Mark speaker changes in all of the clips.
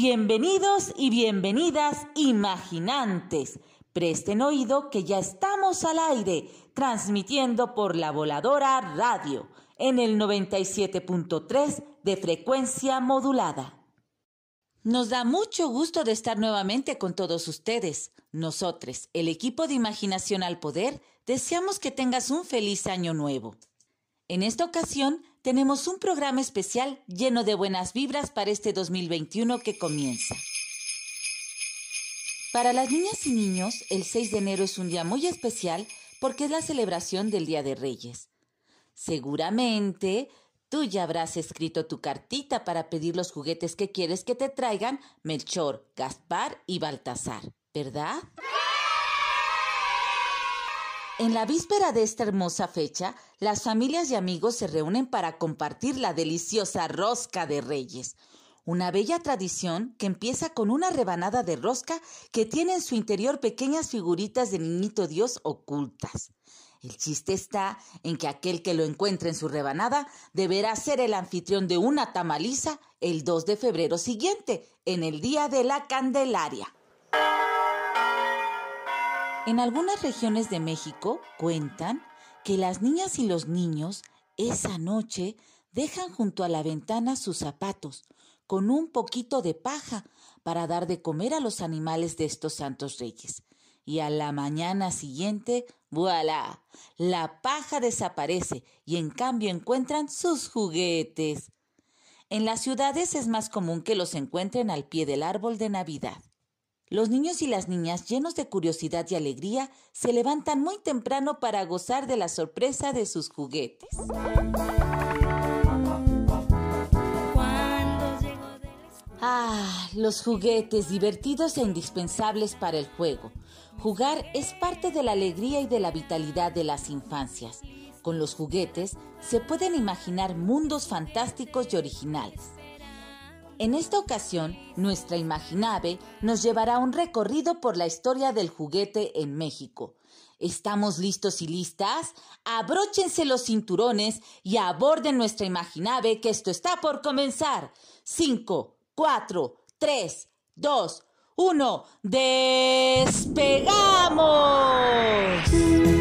Speaker 1: Bienvenidos y bienvenidas imaginantes. Presten oído que ya estamos al aire, transmitiendo por la voladora radio en el 97.3 de frecuencia modulada. Nos da mucho gusto de estar nuevamente con todos ustedes. Nosotros, el equipo de Imaginación al Poder, deseamos que tengas un feliz año nuevo. En esta ocasión tenemos un programa especial lleno de buenas vibras para este 2021 que comienza. Para las niñas y niños, el 6 de enero es un día muy especial porque es la celebración del Día de Reyes. Seguramente tú ya habrás escrito tu cartita para pedir los juguetes que quieres que te traigan Melchor, Gaspar y Baltasar, ¿verdad? En la víspera de esta hermosa fecha, las familias y amigos se reúnen para compartir la deliciosa rosca de reyes, una bella tradición que empieza con una rebanada de rosca que tiene en su interior pequeñas figuritas de niñito Dios ocultas. El chiste está en que aquel que lo encuentre en su rebanada deberá ser el anfitrión de una tamaliza el 2 de febrero siguiente, en el Día de la Candelaria. En algunas regiones de México cuentan que las niñas y los niños esa noche dejan junto a la ventana sus zapatos con un poquito de paja para dar de comer a los animales de estos santos reyes. Y a la mañana siguiente, voilà, la paja desaparece y en cambio encuentran sus juguetes. En las ciudades es más común que los encuentren al pie del árbol de Navidad. Los niños y las niñas, llenos de curiosidad y alegría, se levantan muy temprano para gozar de la sorpresa de sus juguetes. Ah, los juguetes divertidos e indispensables para el juego. Jugar es parte de la alegría y de la vitalidad de las infancias. Con los juguetes se pueden imaginar mundos fantásticos y originales. En esta ocasión, nuestra Imaginave nos llevará a un recorrido por la historia del juguete en México. ¿Estamos listos y listas? Abróchense los cinturones y aborden nuestra Imaginave que esto está por comenzar. 5, 4, 3, 2, 1. ¡Despegamos!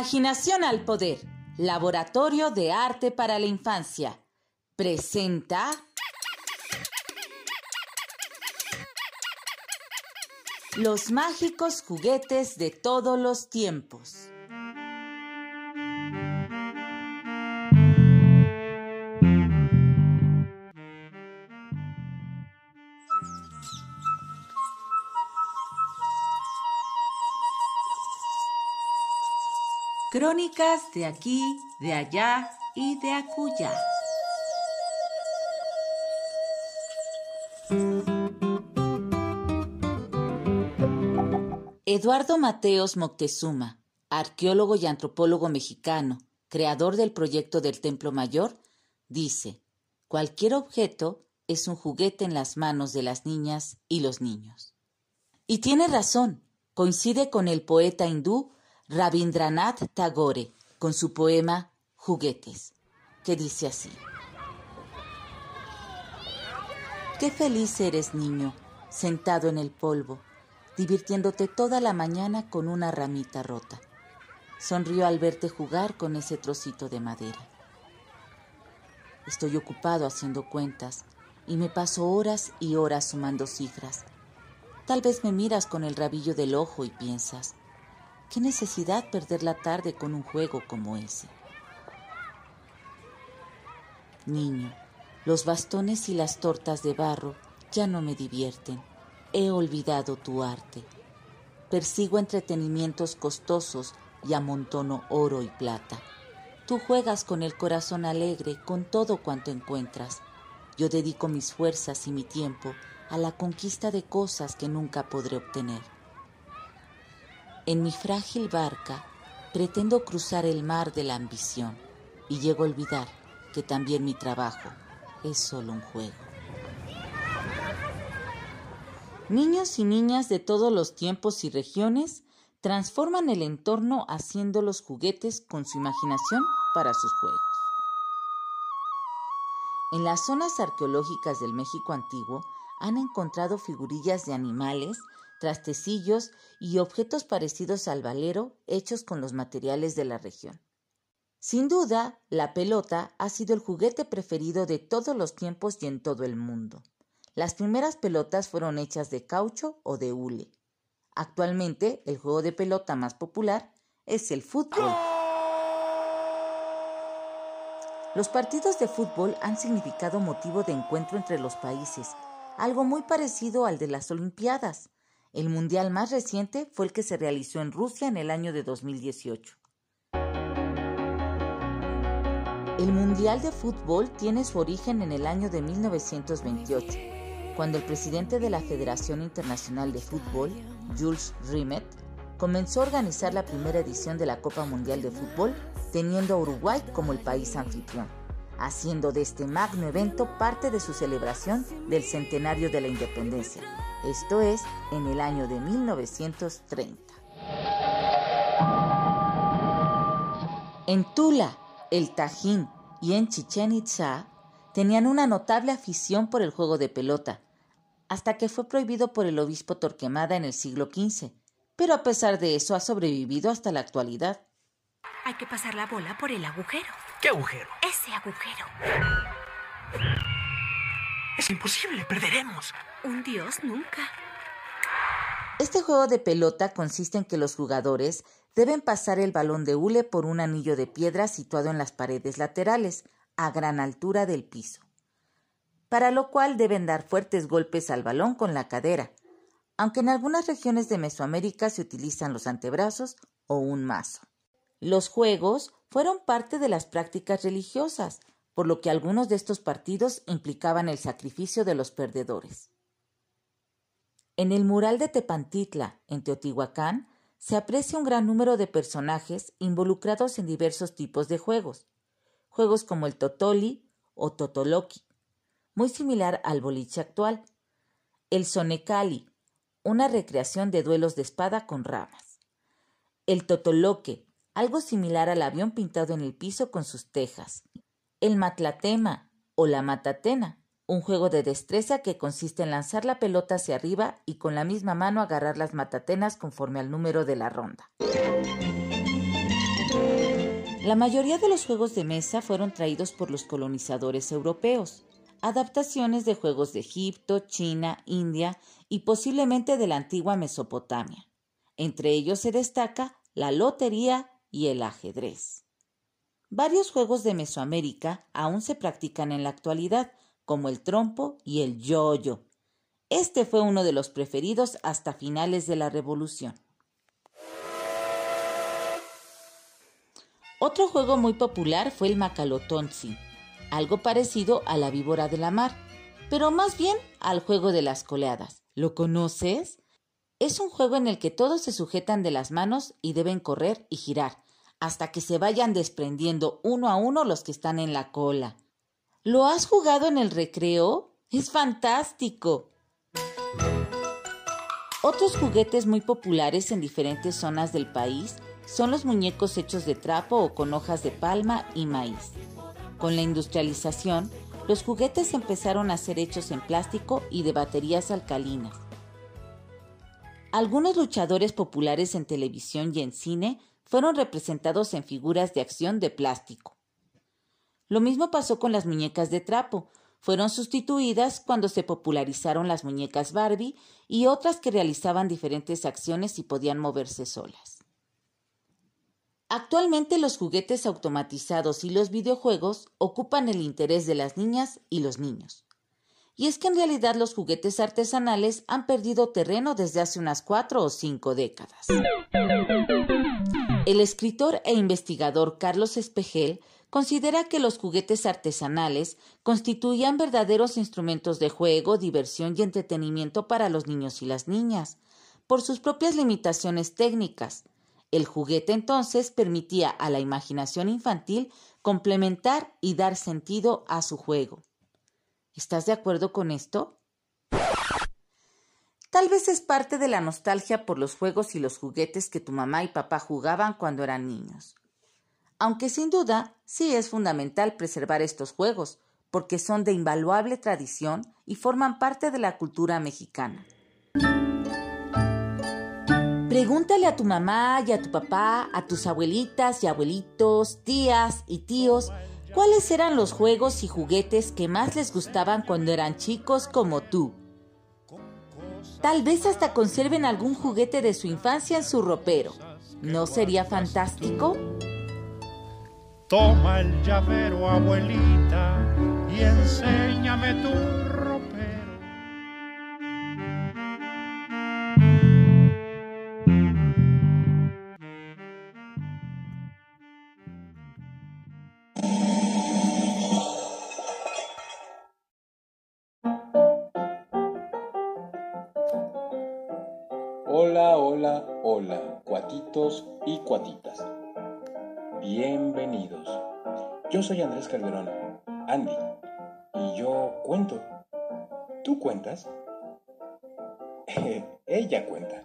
Speaker 1: Imaginación al Poder, Laboratorio de Arte para la Infancia, presenta... Los mágicos juguetes de todos los tiempos. Crónicas de aquí, de allá y de acuya. Eduardo Mateos Moctezuma, arqueólogo y antropólogo mexicano, creador del proyecto del Templo Mayor, dice, cualquier objeto es un juguete en las manos de las niñas y los niños. Y tiene razón, coincide con el poeta hindú Rabindranath Tagore con su poema Juguetes, que dice así. Qué feliz eres, niño, sentado en el polvo, divirtiéndote toda la mañana con una ramita rota. Sonrió al verte jugar con ese trocito de madera. Estoy ocupado haciendo cuentas y me paso horas y horas sumando cifras. Tal vez me miras con el rabillo del ojo y piensas, ¿Qué necesidad perder la tarde con un juego como ese? Niño, los bastones y las tortas de barro ya no me divierten. He olvidado tu arte. Persigo entretenimientos costosos y amontono oro y plata. Tú juegas con el corazón alegre con todo cuanto encuentras. Yo dedico mis fuerzas y mi tiempo a la conquista de cosas que nunca podré obtener. En mi frágil barca pretendo cruzar el mar de la ambición y llego a olvidar que también mi trabajo es solo un juego. Niños y niñas de todos los tiempos y regiones transforman el entorno haciendo los juguetes con su imaginación para sus juegos. En las zonas arqueológicas del México antiguo han encontrado figurillas de animales trastecillos y objetos parecidos al valero hechos con los materiales de la región. Sin duda, la pelota ha sido el juguete preferido de todos los tiempos y en todo el mundo. Las primeras pelotas fueron hechas de caucho o de hule. Actualmente, el juego de pelota más popular es el fútbol. Los partidos de fútbol han significado motivo de encuentro entre los países, algo muy parecido al de las Olimpiadas. El mundial más reciente fue el que se realizó en Rusia en el año de 2018. El Mundial de Fútbol tiene su origen en el año de 1928, cuando el presidente de la Federación Internacional de Fútbol, Jules Rimet, comenzó a organizar la primera edición de la Copa Mundial de Fútbol, teniendo a Uruguay como el país anfitrión, haciendo de este magno evento parte de su celebración del centenario de la independencia, esto es en el año de 1930. En Tula, el Tajín y en Chichen Itza tenían una notable afición por el juego de pelota, hasta que fue prohibido por el obispo Torquemada en el siglo XV, pero a pesar de eso ha sobrevivido hasta la actualidad.
Speaker 2: Hay que pasar la bola por el agujero.
Speaker 3: ¿Qué agujero?
Speaker 2: Ese agujero.
Speaker 3: Es imposible, perderemos.
Speaker 2: Un dios nunca.
Speaker 1: Este juego de pelota consiste en que los jugadores deben pasar el balón de hule por un anillo de piedra situado en las paredes laterales, a gran altura del piso, para lo cual deben dar fuertes golpes al balón con la cadera, aunque en algunas regiones de Mesoamérica se utilizan los antebrazos o un mazo. Los juegos fueron parte de las prácticas religiosas, por lo que algunos de estos partidos implicaban el sacrificio de los perdedores. En el mural de Tepantitla, en Teotihuacán, se aprecia un gran número de personajes involucrados en diversos tipos de juegos, juegos como el Totoli o Totoloki, muy similar al boliche actual, el Sonecali, una recreación de duelos de espada con ramas, el Totoloque, algo similar al avión pintado en el piso con sus tejas, el matlatema o la matatena, un juego de destreza que consiste en lanzar la pelota hacia arriba y con la misma mano agarrar las matatenas conforme al número de la ronda. La mayoría de los juegos de mesa fueron traídos por los colonizadores europeos, adaptaciones de juegos de Egipto, China, India y posiblemente de la antigua Mesopotamia. Entre ellos se destaca la lotería y el ajedrez. Varios juegos de Mesoamérica aún se practican en la actualidad, como el trompo y el yo-yo. Este fue uno de los preferidos hasta finales de la Revolución. Otro juego muy popular fue el Macalotonsi, algo parecido a la víbora de la mar, pero más bien al juego de las coleadas. ¿Lo conoces? Es un juego en el que todos se sujetan de las manos y deben correr y girar, hasta que se vayan desprendiendo uno a uno los que están en la cola. ¿Lo has jugado en el recreo? Es fantástico. Otros juguetes muy populares en diferentes zonas del país son los muñecos hechos de trapo o con hojas de palma y maíz. Con la industrialización, los juguetes empezaron a ser hechos en plástico y de baterías alcalinas. Algunos luchadores populares en televisión y en cine fueron representados en figuras de acción de plástico. Lo mismo pasó con las muñecas de trapo. Fueron sustituidas cuando se popularizaron las muñecas Barbie y otras que realizaban diferentes acciones y podían moverse solas. Actualmente los juguetes automatizados y los videojuegos ocupan el interés de las niñas y los niños. Y es que en realidad los juguetes artesanales han perdido terreno desde hace unas cuatro o cinco décadas. El escritor e investigador Carlos Espejel considera que los juguetes artesanales constituían verdaderos instrumentos de juego, diversión y entretenimiento para los niños y las niñas, por sus propias limitaciones técnicas. El juguete entonces permitía a la imaginación infantil complementar y dar sentido a su juego. ¿Estás de acuerdo con esto? Tal vez es parte de la nostalgia por los juegos y los juguetes que tu mamá y papá jugaban cuando eran niños. Aunque sin duda sí es fundamental preservar estos juegos, porque son de invaluable tradición y forman parte de la cultura mexicana. Pregúntale a tu mamá y a tu papá, a tus abuelitas y abuelitos, tías y tíos, ¿Cuáles eran los juegos y juguetes que más les gustaban cuando eran chicos como tú? Tal vez hasta conserven algún juguete de su infancia en su ropero. ¿No sería fantástico?
Speaker 4: Toma el llavero, abuelita, y enséñame tu
Speaker 5: soy Andrés Calderón, Andy, y yo cuento. ¿Tú cuentas? Ella cuenta.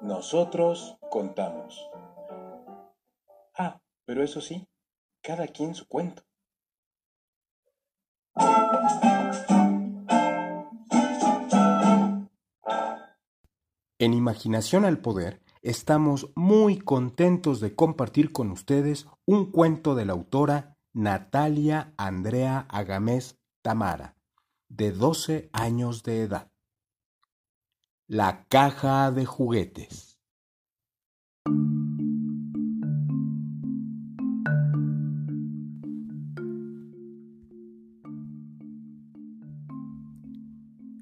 Speaker 5: Nosotros contamos. Ah, pero eso sí, cada quien su cuento.
Speaker 6: En Imaginación al Poder estamos muy contentos de compartir con ustedes un cuento de la autora Natalia Andrea Agamés Tamara, de 12 años de edad. La caja de juguetes.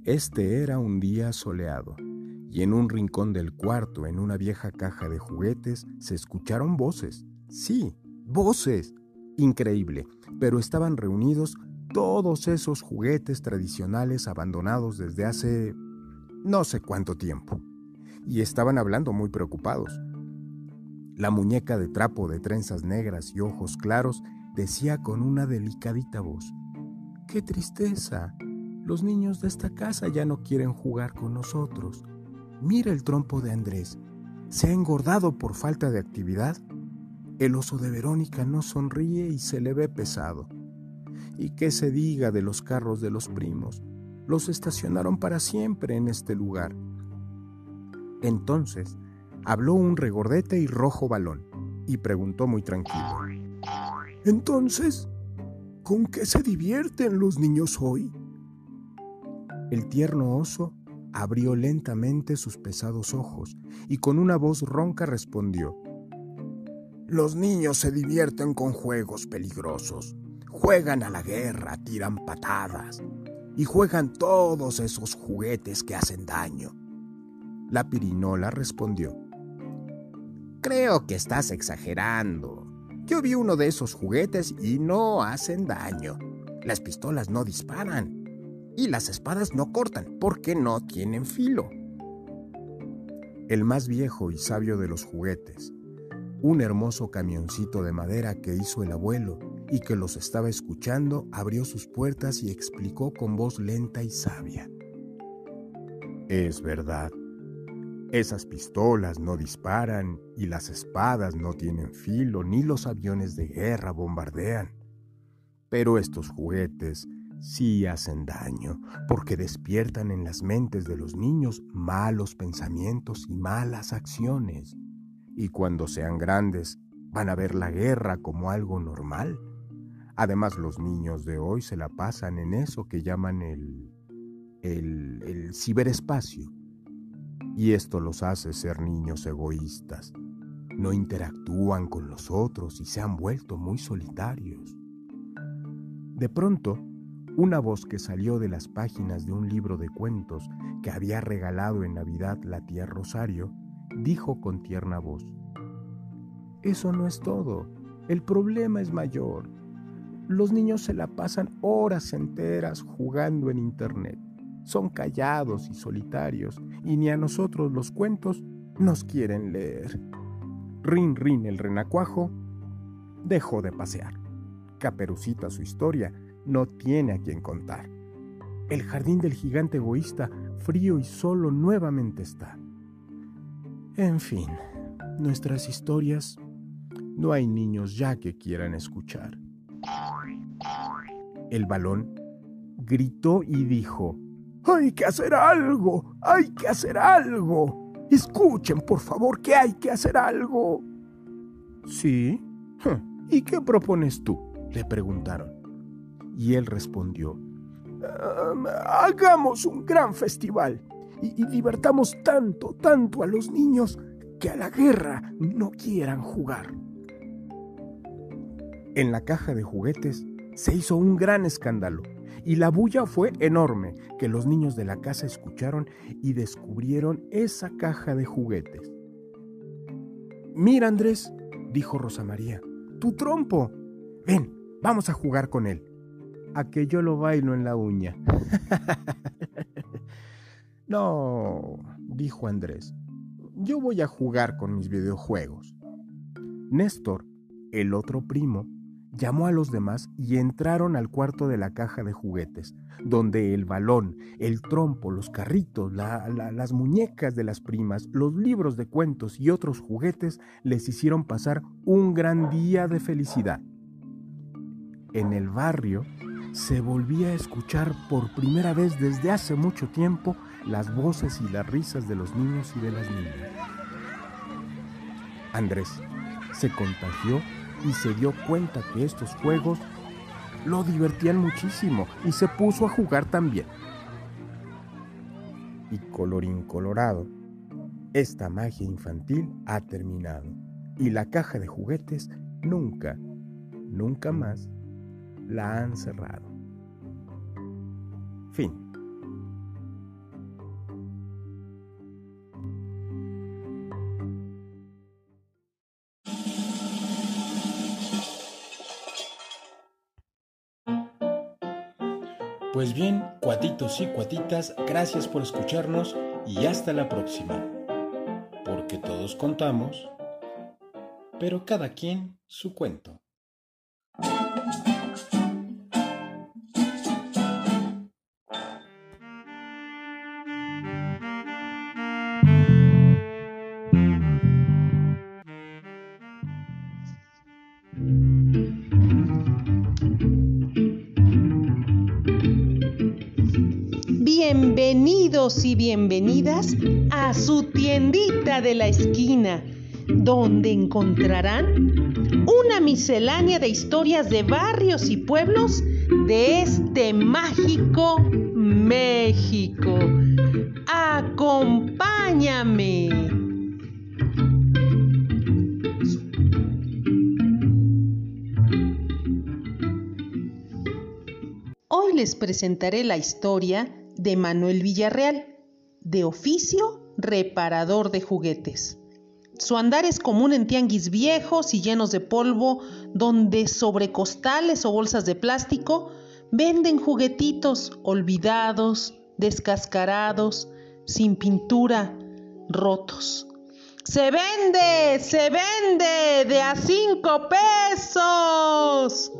Speaker 6: Este era un día soleado y en un rincón del cuarto, en una vieja caja de juguetes, se escucharon voces. Sí, voces. Increíble, pero estaban reunidos todos esos juguetes tradicionales abandonados desde hace no sé cuánto tiempo. Y estaban hablando muy preocupados. La muñeca de trapo de trenzas negras y ojos claros decía con una delicadita voz, ¡Qué tristeza! Los niños de esta casa ya no quieren jugar con nosotros. Mira el trompo de Andrés. ¿Se ha engordado por falta de actividad? El oso de Verónica no sonríe y se le ve pesado. ¿Y qué se diga de los carros de los primos? Los estacionaron para siempre en este lugar. Entonces habló un regordete y rojo balón. y preguntó muy tranquilo. Entonces, ¿con qué se divierten los niños hoy? El tierno oso abrió lentamente sus pesados ojos y con una voz ronca respondió. Los niños se divierten con juegos peligrosos. Juegan a la guerra, tiran patadas y juegan todos esos juguetes que hacen daño. La pirinola respondió. Creo que estás exagerando. Yo vi uno de esos juguetes y no hacen daño. Las pistolas no disparan y las espadas no cortan porque no tienen filo. El más viejo y sabio de los juguetes, un hermoso camioncito de madera que hizo el abuelo y que los estaba escuchando, abrió sus puertas y explicó con voz lenta y sabia. Es verdad, esas pistolas no disparan y las espadas no tienen filo ni los aviones de guerra bombardean. Pero estos juguetes sí hacen daño porque despiertan en las mentes de los niños malos pensamientos y malas acciones. Y cuando sean grandes van a ver la guerra como algo normal. Además los niños de hoy se la pasan en eso que llaman el, el, el ciberespacio y esto los hace ser niños egoístas. No interactúan con los otros y se han vuelto muy solitarios. De pronto, una voz que salió de las páginas de un libro de cuentos que había regalado en Navidad la tía Rosario, dijo con tierna voz, Eso no es todo, el problema es mayor. Los niños se la pasan horas enteras jugando en Internet son callados y solitarios, y ni a nosotros los cuentos nos quieren leer. Rin Rin el renacuajo dejó de pasear. Caperucita su historia no tiene a quien contar. El jardín del gigante egoísta, frío y solo nuevamente está. En fin, nuestras historias no hay niños ya que quieran escuchar. El balón gritó y dijo, hay que hacer algo, hay que hacer algo. Escuchen, por favor, que hay que hacer algo. ¿Sí? ¿Y qué propones tú? le preguntaron. Y él respondió, hagamos un gran festival y, divertamos tanto, tanto a los niños que a la guerra no quieran jugar. En la caja de juguetes se hizo un gran escándalo y la bulla fue enorme que los niños de la casa escucharon y descubrieron esa caja de juguetes. Mira, Andrés, dijo Rosa María, tu trompo. Ven, vamos a jugar con él. A que yo lo bailo en la uña. no, dijo Andrés, yo voy a jugar con mis videojuegos. Néstor, el otro primo, llamó a los demás y entraron al cuarto de la caja de juguetes, donde el balón, el trompo, los carritos, las muñecas de las primas, los libros de cuentos y otros juguetes les hicieron pasar un gran día de felicidad. En el barrio se volvía a escuchar por primera vez desde hace mucho tiempo las voces y las risas de los niños y de las niñas. Andrés se contagió y se dio cuenta que estos juegos lo divertían muchísimo y se puso a jugar también. Y colorín colorado, esta magia infantil ha terminado y la caja de juguetes nunca, nunca más la han cerrado. Fin.
Speaker 5: Pues bien, cuatitos y cuatitas, gracias por escucharnos y hasta la próxima. Porque todos contamos, pero cada quien su cuento.
Speaker 7: Bienvenidos y bienvenidas a su tiendita de la esquina. donde encontrarán una miscelánea de historias de barrios y pueblos de este mágico México. Acompáñame. Hoy les presentaré la historia de Manuel Villarreal, de oficio reparador de juguetes. Su andar es común en tianguis viejos y llenos de polvo, donde sobre costales o bolsas de plástico venden juguetitos olvidados, descascarados, sin pintura, rotos. ¡Se vende! ¡Se vende! ¡De a cinco pesos!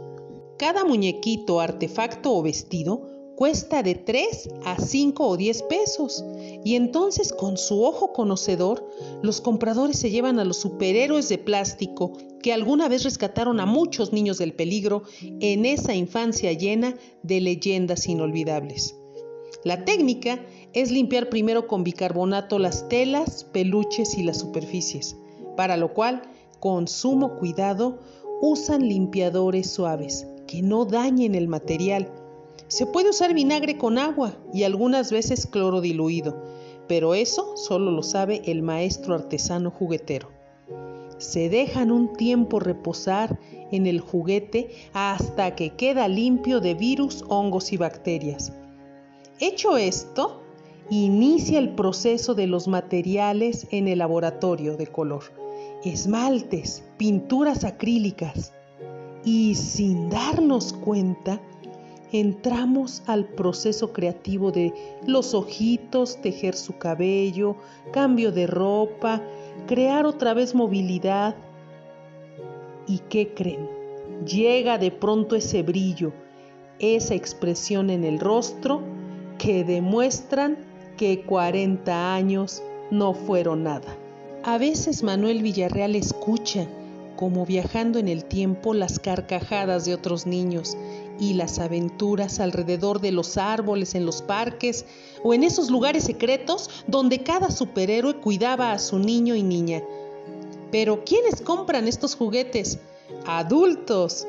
Speaker 7: Cada muñequito, artefacto o vestido cuesta de 3 a 5 o 10 pesos. Y entonces con su ojo conocedor, los compradores se llevan a los superhéroes de plástico que alguna vez rescataron a muchos niños del peligro en esa infancia llena de leyendas inolvidables. La técnica es limpiar primero con bicarbonato las telas, peluches y las superficies, para lo cual, con sumo cuidado, usan limpiadores suaves que no dañen el material se puede usar vinagre con agua y algunas veces cloro diluido, pero eso solo lo sabe el maestro artesano juguetero. Se dejan un tiempo reposar en el juguete hasta que queda limpio de virus, hongos y bacterias. Hecho esto, inicia el proceso de los materiales en el laboratorio de color. Esmaltes, pinturas acrílicas. Y sin darnos cuenta, entramos al proceso creativo de los ojitos, tejer su cabello, cambio de ropa, crear otra vez movilidad. ¿Y qué creen? Llega de pronto ese brillo, esa expresión en el rostro que demuestran que 40 años no fueron nada. A veces Manuel Villarreal escucha, como viajando en el tiempo, las carcajadas de otros niños y las aventuras alrededor de los árboles en los parques o en esos lugares secretos donde cada superhéroe cuidaba a su niño y niña. Pero ¿quiénes compran estos juguetes? Adultos,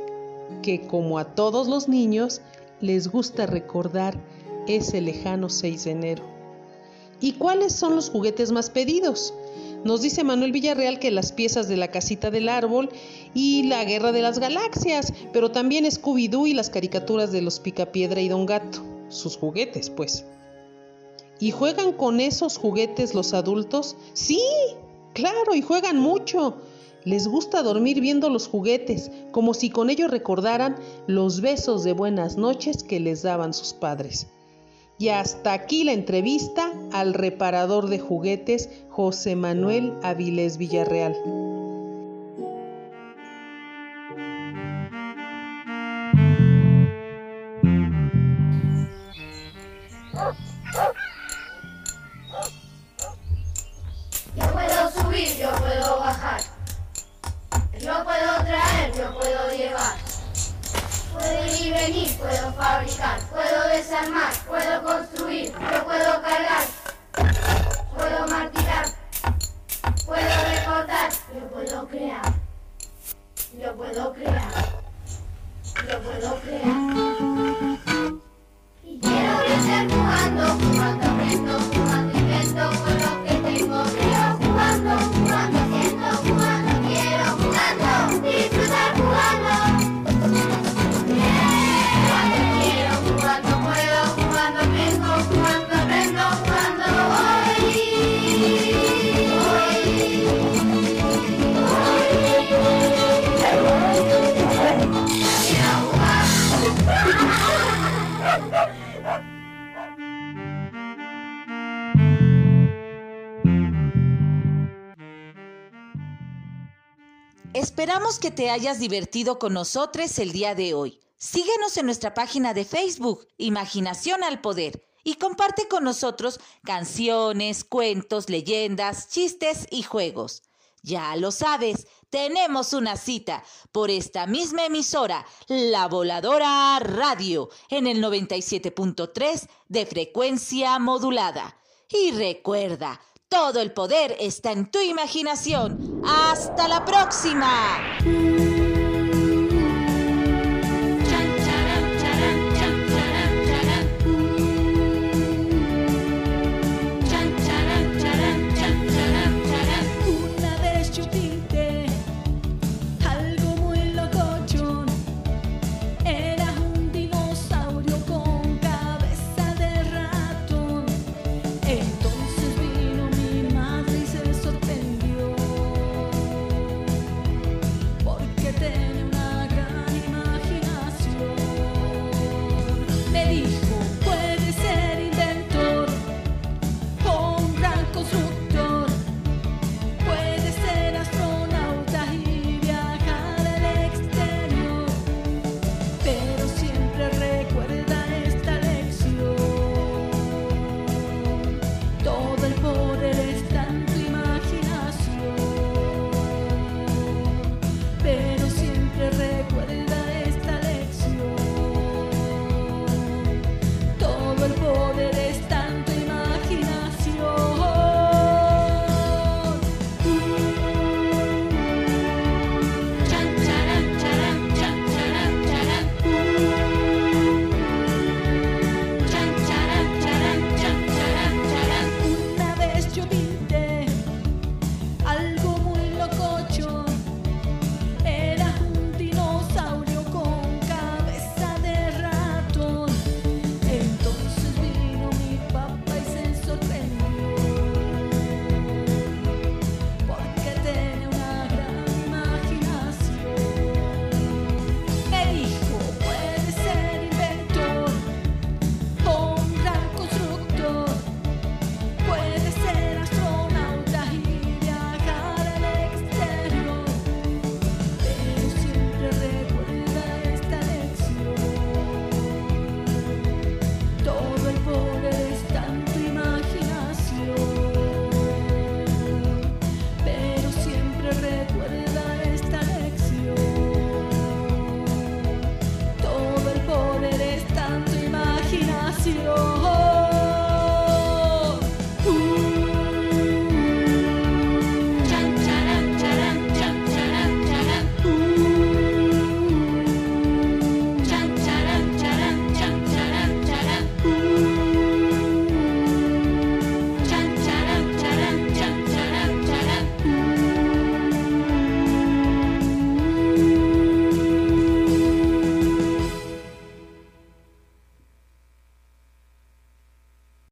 Speaker 7: que como a todos los niños les gusta recordar ese lejano 6 de enero. ¿Y cuáles son los juguetes más pedidos? Nos dice Manuel Villarreal que las piezas de la casita del árbol y la guerra de las galaxias, pero también Scooby-Doo y las caricaturas de los Picapiedra y Don Gato, sus juguetes, pues. ¿Y juegan con esos juguetes los adultos? Sí, claro, y juegan mucho. Les gusta dormir viendo los juguetes, como si con ellos recordaran los besos de buenas noches que les daban sus padres. Y hasta aquí la entrevista al reparador de juguetes José Manuel Avilés Villarreal.
Speaker 8: Yo puedo subir, yo puedo bajar. Yo puedo traer, yo puedo llevar. Puedo ir y venir, puedo fabricar, puedo desarmar, puedo construir, yo puedo cargar, puedo martillar, puedo recortar, yo puedo crear, yo puedo crear, yo puedo crear. Y quiero brillar jugando, jugando aprendo,
Speaker 1: Esperamos que te hayas divertido con nosotros el día de hoy. Síguenos en nuestra página de Facebook, Imaginación al Poder, y comparte con nosotros canciones, cuentos, leyendas, chistes y juegos. Ya lo sabes, tenemos una cita por esta misma emisora, La Voladora Radio, en el 97.3 de frecuencia modulada. Y recuerda, Todo el poder está en tu imaginación. ¡Hasta la próxima!